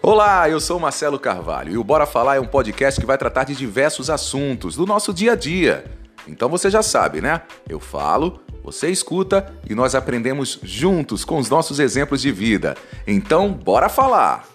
Olá, eu sou Marcelo Carvalho e o Bora Falar é um podcast que vai tratar de diversos assuntos do nosso dia a dia. Então você já sabe, né? Eu falo, você escuta e nós aprendemos juntos com os nossos exemplos de vida. Então, bora falar!